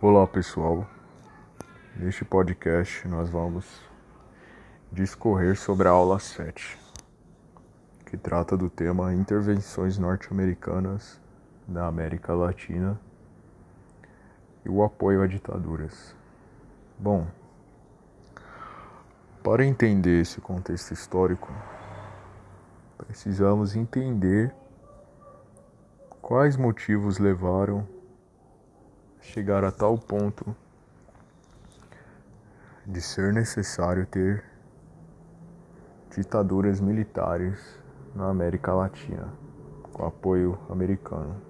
Olá pessoal, neste podcast nós vamos discorrer sobre a aula 7, que trata do tema Intervenções Norte-Americanas na América Latina e o apoio a ditaduras. Bom, para entender esse contexto histórico, precisamos entender quais motivos levaram chegar a tal ponto de ser necessário ter ditaduras militares na América Latina, com apoio americano.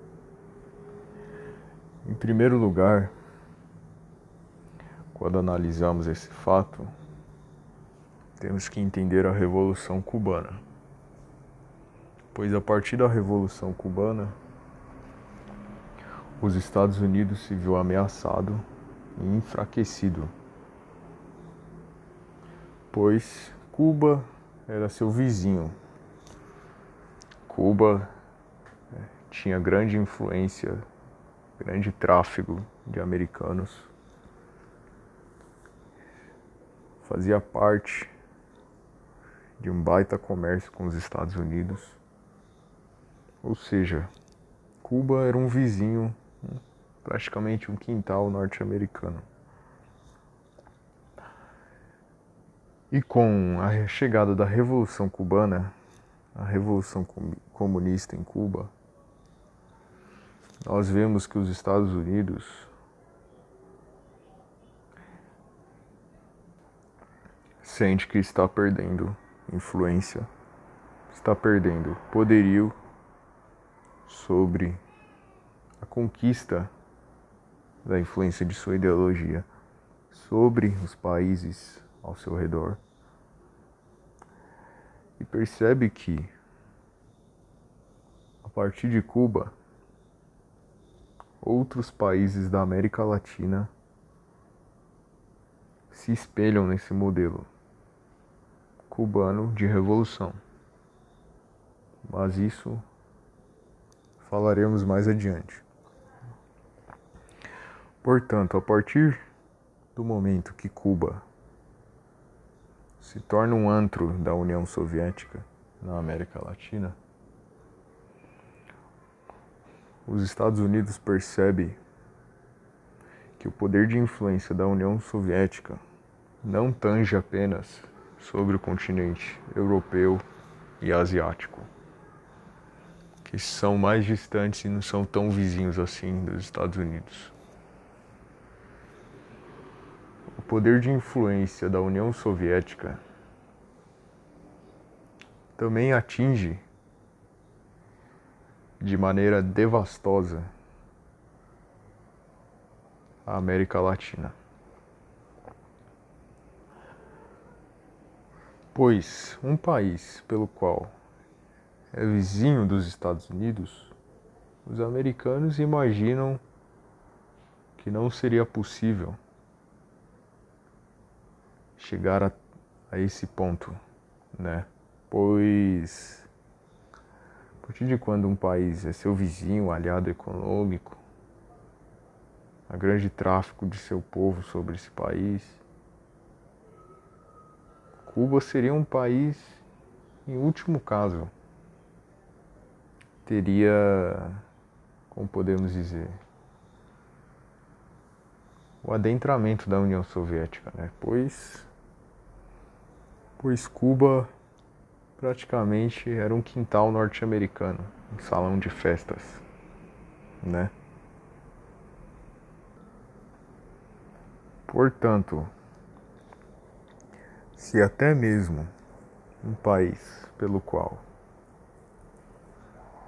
Em primeiro lugar, quando analisamos esse fato, temos que entender a Revolução Cubana. Pois a partir da Revolução Cubana, os Estados Unidos se viu ameaçado e enfraquecido, pois Cuba era seu vizinho. Cuba é, tinha grande influência, grande tráfego de americanos, fazia parte de um baita comércio com os Estados Unidos. Ou seja, Cuba era um vizinho, praticamente um quintal norte-americano. E com a chegada da Revolução Cubana, a Revolução Comunista em Cuba, nós vemos que os Estados Unidos sente que está perdendo influência, está perdendo poderio sobre conquista da influência de sua ideologia sobre os países ao seu redor. E percebe que a partir de Cuba, outros países da América Latina se espelham nesse modelo cubano de revolução. Mas isso falaremos mais adiante. Portanto, a partir do momento que Cuba se torna um antro da União Soviética na América Latina, os Estados Unidos percebem que o poder de influência da União Soviética não tange apenas sobre o continente europeu e asiático, que são mais distantes e não são tão vizinhos assim dos Estados Unidos. O poder de influência da União Soviética também atinge de maneira devastosa a América Latina. Pois um país pelo qual é vizinho dos Estados Unidos, os americanos imaginam que não seria possível chegar a, a esse ponto, né? Pois a partir de quando um país é seu vizinho, aliado econômico, há grande tráfico de seu povo sobre esse país, Cuba seria um país, em último caso, teria, como podemos dizer, o adentramento da União Soviética, né? Pois, pois Cuba praticamente era um quintal norte-americano, um salão de festas, né? Portanto, se até mesmo um país pelo qual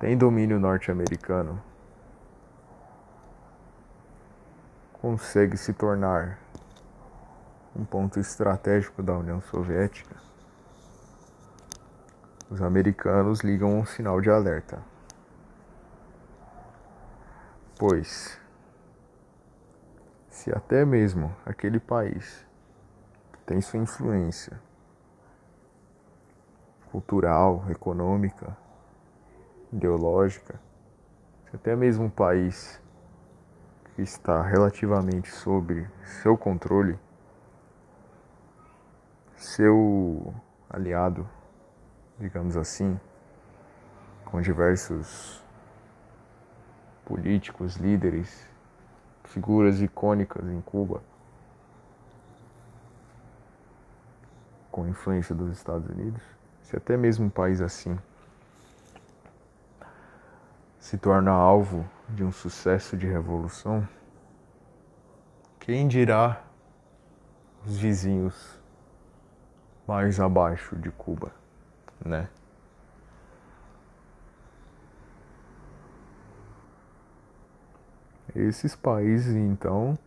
tem domínio norte-americano consegue se tornar um ponto estratégico da União Soviética, os americanos ligam um sinal de alerta. Pois, se até mesmo aquele país tem sua influência cultural, econômica, ideológica. Até mesmo um país está relativamente sobre seu controle, seu aliado, digamos assim, com diversos políticos, líderes, figuras icônicas em Cuba, com influência dos Estados Unidos, se até mesmo um país assim se torna alvo de um sucesso de revolução, quem dirá os vizinhos mais abaixo de Cuba, né? Esses países, então,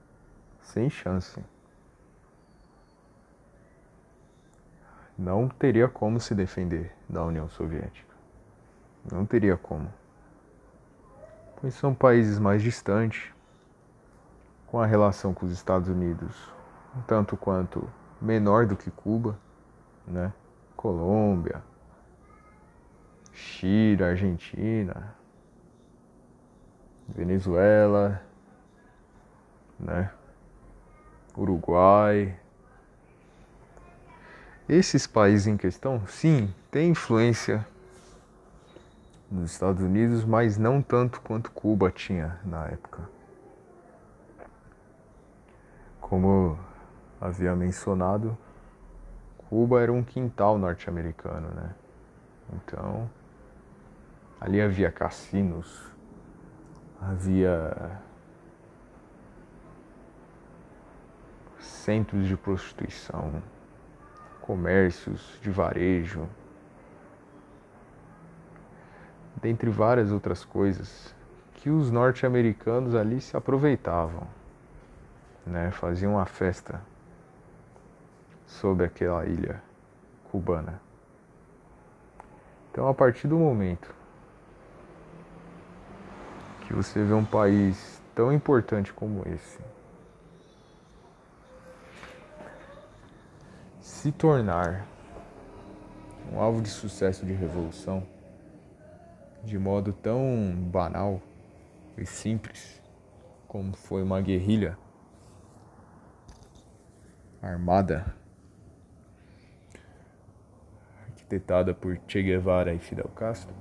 sem chance. Não teria como se defender da União Soviética. Não teria como pois são países mais distantes, com a relação com os Estados Unidos um tanto quanto menor do que Cuba, né? Colômbia, Chile, Argentina, Venezuela, né? Uruguai. Esses países em questão, sim, têm influência nos Estados Unidos, mas não tanto quanto Cuba tinha na época. Como havia mencionado, Cuba era um quintal norte-americano, né? Então, ali havia cassinos, havia centros de prostituição, comércios de varejo, dentre várias outras coisas, que os norte-americanos ali se aproveitavam, né? faziam uma festa sobre aquela ilha cubana. Então, a partir do momento que você vê um país tão importante como esse se tornar um alvo de sucesso de revolução, de modo tão banal e simples como foi uma guerrilha armada arquitetada por Che Guevara e Fidel Castro.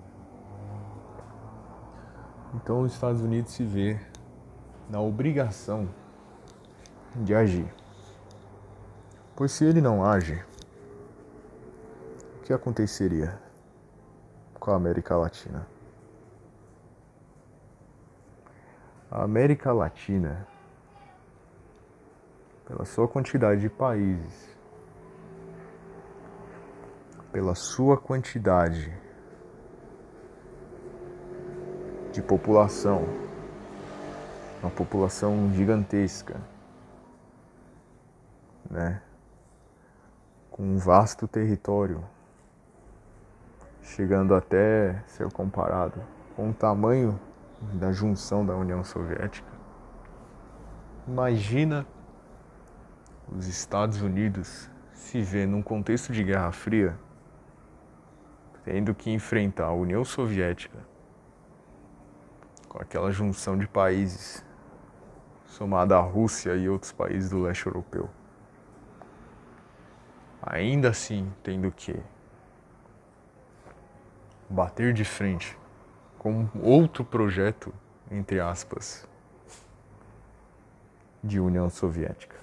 Então os Estados Unidos se vê na obrigação de agir. Pois se ele não age, o que aconteceria com a América Latina? A América Latina, pela sua quantidade de países, pela sua quantidade de população, uma população gigantesca, né? Com um vasto território, chegando até ser comparado com o tamanho da junção da União Soviética. Imagina os Estados Unidos se ver num contexto de Guerra Fria tendo que enfrentar a União Soviética com aquela junção de países somada à Rússia e outros países do leste europeu. Ainda assim, tendo que bater de frente com outro projeto, entre aspas, de União Soviética.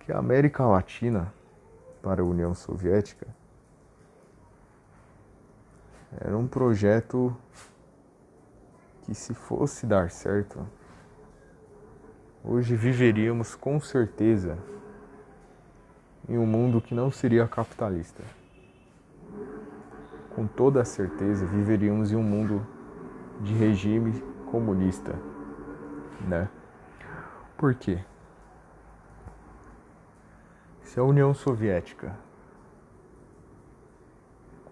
Que a América Latina, para a União Soviética, era um projeto que, se fosse dar certo, hoje viveríamos com certeza em um mundo que não seria capitalista com toda certeza viveríamos em um mundo de regime comunista, né? Por quê? Se a União Soviética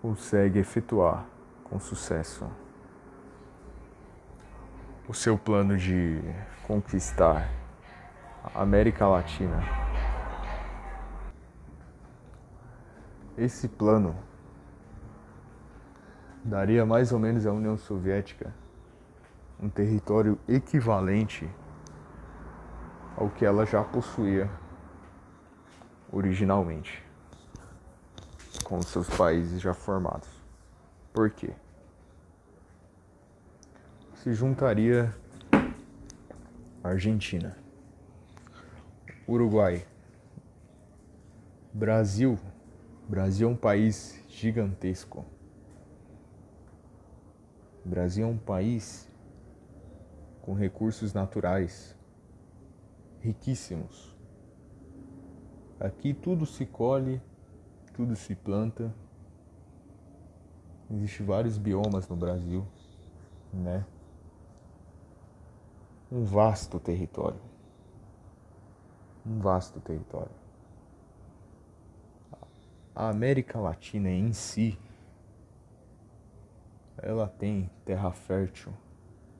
consegue efetuar com sucesso o seu plano de conquistar a América Latina, esse plano daria mais ou menos à União Soviética um território equivalente ao que ela já possuía originalmente, com os seus países já formados. Por quê? Se juntaria Argentina, Uruguai, Brasil. Brasil é um país gigantesco. Brasil é um país com recursos naturais riquíssimos. Aqui tudo se colhe, tudo se planta. Existem vários biomas no Brasil, né? Um vasto território. Um vasto território. A América Latina em si, ela tem terra fértil,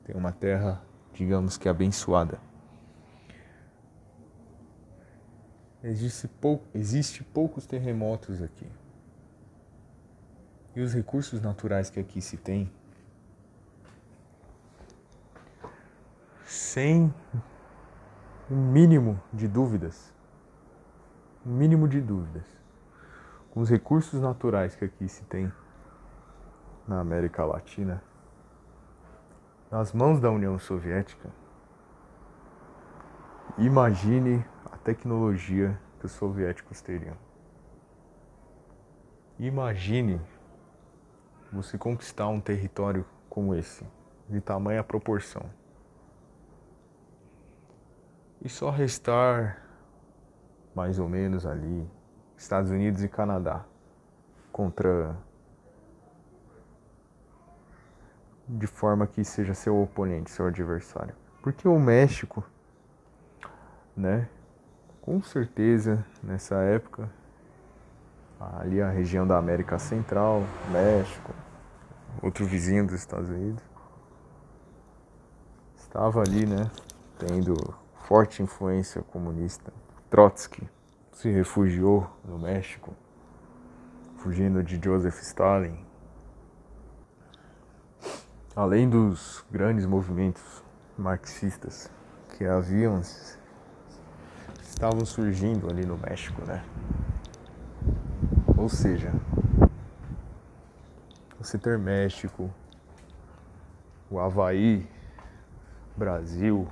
tem uma terra, digamos que abençoada. Existe, pou, existe poucos terremotos aqui. E os recursos naturais que aqui se tem, sem um mínimo de dúvidas, um mínimo de dúvidas, com os recursos naturais que aqui se tem na América Latina, nas mãos da União Soviética, imagine tecnologia que os soviéticos teriam. Imagine você conquistar um território como esse, de tamanha proporção. E só restar mais ou menos ali Estados Unidos e Canadá contra de forma que seja seu oponente, seu adversário. Porque o México, né, com certeza nessa época, ali a região da América Central, México, outro vizinho dos Estados Unidos, estava ali, né, tendo forte influência comunista. Trotsky se refugiou no México, fugindo de Joseph Stalin. Além dos grandes movimentos marxistas que haviam estavam surgindo ali no México, né? Ou seja, você ter México, o Havaí, Brasil,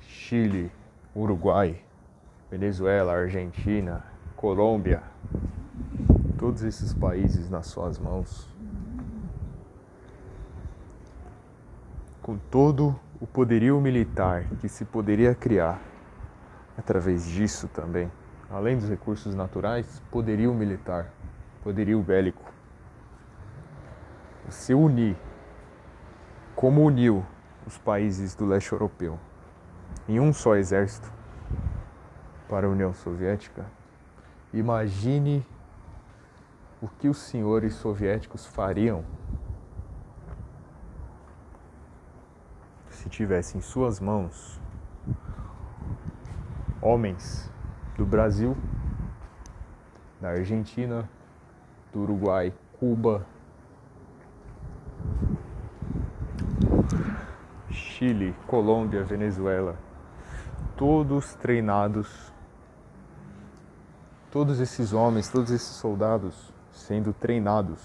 Chile, Uruguai, Venezuela, Argentina, Colômbia, todos esses países nas suas mãos, com todo o poderio militar que se poderia criar através disso também, além dos recursos naturais, poderio militar, poderio bélico. Se unir, como uniu os países do leste europeu em um só exército para a União Soviética, imagine o que os senhores soviéticos fariam se tivesse em suas mãos homens do Brasil, da Argentina, do Uruguai, Cuba, Chile, Colômbia, Venezuela, todos treinados, todos esses homens, todos esses soldados sendo treinados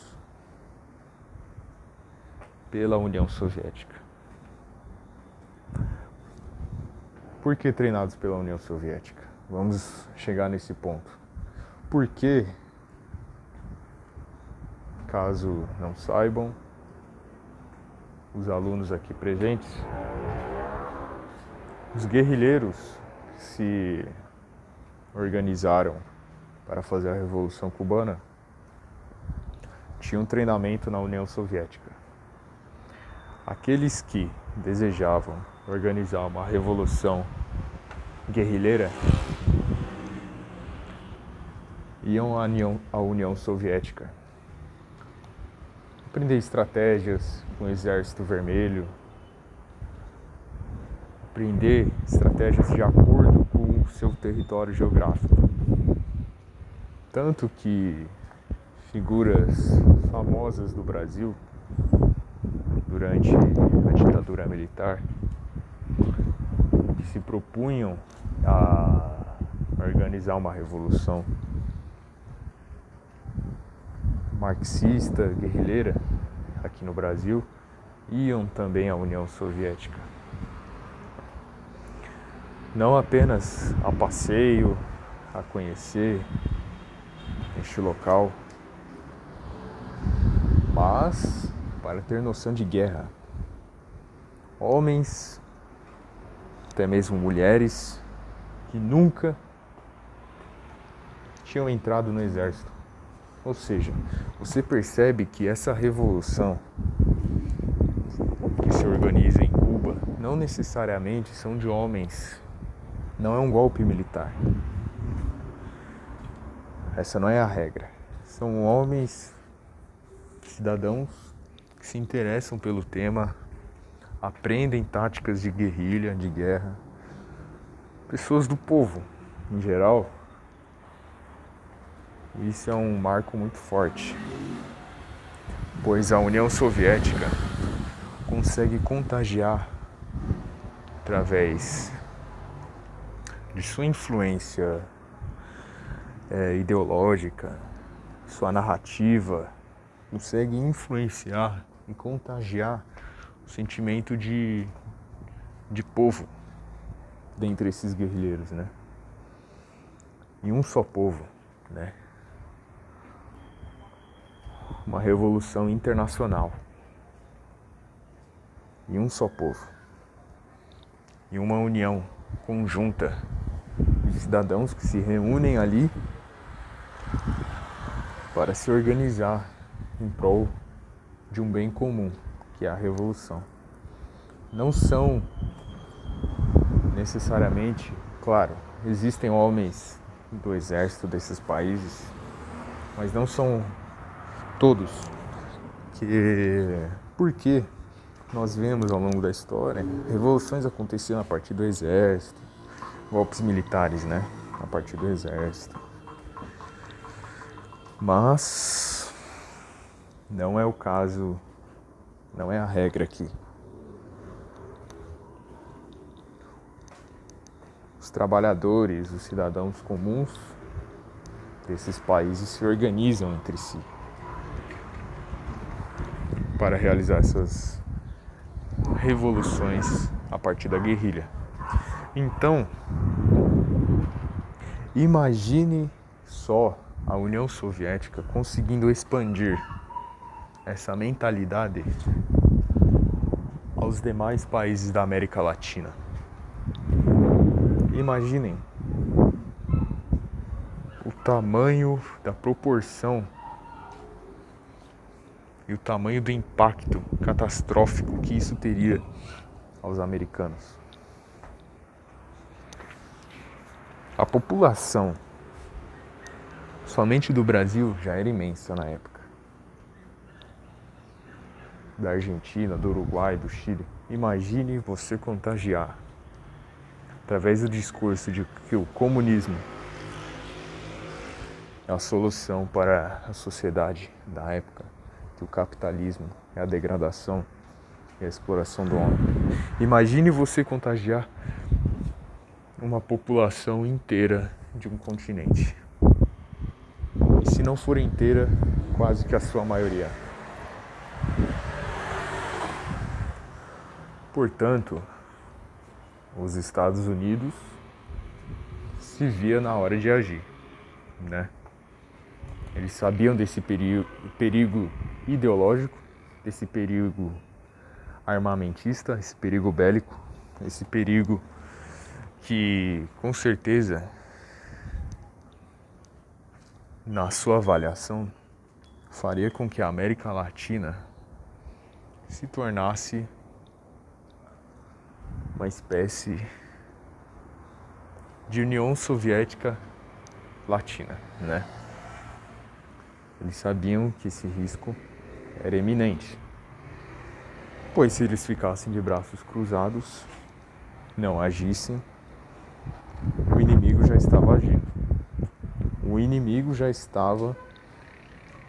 pela União Soviética. Por que treinados pela União Soviética? Vamos chegar nesse ponto. Porque, caso não saibam, os alunos aqui presentes, os guerrilheiros se organizaram para fazer a Revolução Cubana tinham treinamento na União Soviética. Aqueles que desejavam organizar uma revolução guerrilheira, iam à União, à União Soviética. Aprender estratégias com o Exército Vermelho, aprender estratégias de acordo com o seu território geográfico. Tanto que figuras famosas do Brasil durante a ditadura militar se propunham a organizar uma revolução marxista, guerrilheira aqui no Brasil, iam também à União Soviética. Não apenas a passeio, a conhecer este local, mas para ter noção de guerra. Homens, até mesmo mulheres, que nunca tinham entrado no exército. Ou seja, você percebe que essa revolução que se organiza em Cuba não necessariamente são de homens, não é um golpe militar. Essa não é a regra. São homens, cidadãos que se interessam pelo tema, aprendem táticas de guerrilha, de guerra. Pessoas do povo, em geral. Isso é um marco muito forte, pois a União Soviética consegue contagiar através de sua influência é, ideológica, sua narrativa, consegue influenciar e contagiar sentimento de, de povo dentre esses guerrilheiros, né? E um só povo, né? Uma revolução internacional. E um só povo. E uma união conjunta de cidadãos que se reúnem ali para se organizar em prol de um bem comum, que é a revolução. Não são necessariamente, claro, existem homens do exército desses países, mas não são todos. Que porque nós vemos ao longo da história revoluções acontecendo a partir do exército, golpes militares, né? A partir do exército. Mas não é o caso, não é a regra aqui. Os trabalhadores, os cidadãos comuns desses países se organizam entre si para realizar essas revoluções a partir da guerrilha. Então, imagine só a União Soviética conseguindo expandir essa mentalidade aos demais países da América Latina. Imaginem o tamanho da proporção e o tamanho do impacto catastrófico que isso teria aos americanos. A população somente do Brasil já era imensa na época. Da Argentina, do Uruguai, do Chile. Imagine você contagiar através do discurso de que o comunismo é a solução para a sociedade da época, que o capitalismo é a degradação e a exploração do homem. Imagine você contagiar uma população inteira de um continente se não for inteira, quase que a sua maioria. Portanto, os Estados Unidos se via na hora de agir, né? Eles sabiam desse perigo, perigo ideológico, desse perigo armamentista, esse perigo bélico, esse perigo que com certeza na sua avaliação, faria com que a América Latina se tornasse uma espécie de União Soviética Latina, né? Eles sabiam que esse risco era iminente, pois se eles ficassem de braços cruzados, não agissem, o inimigo já estava agindo o inimigo já estava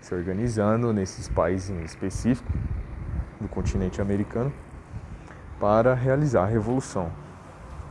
se organizando nesses países em específico do continente americano para realizar a revolução.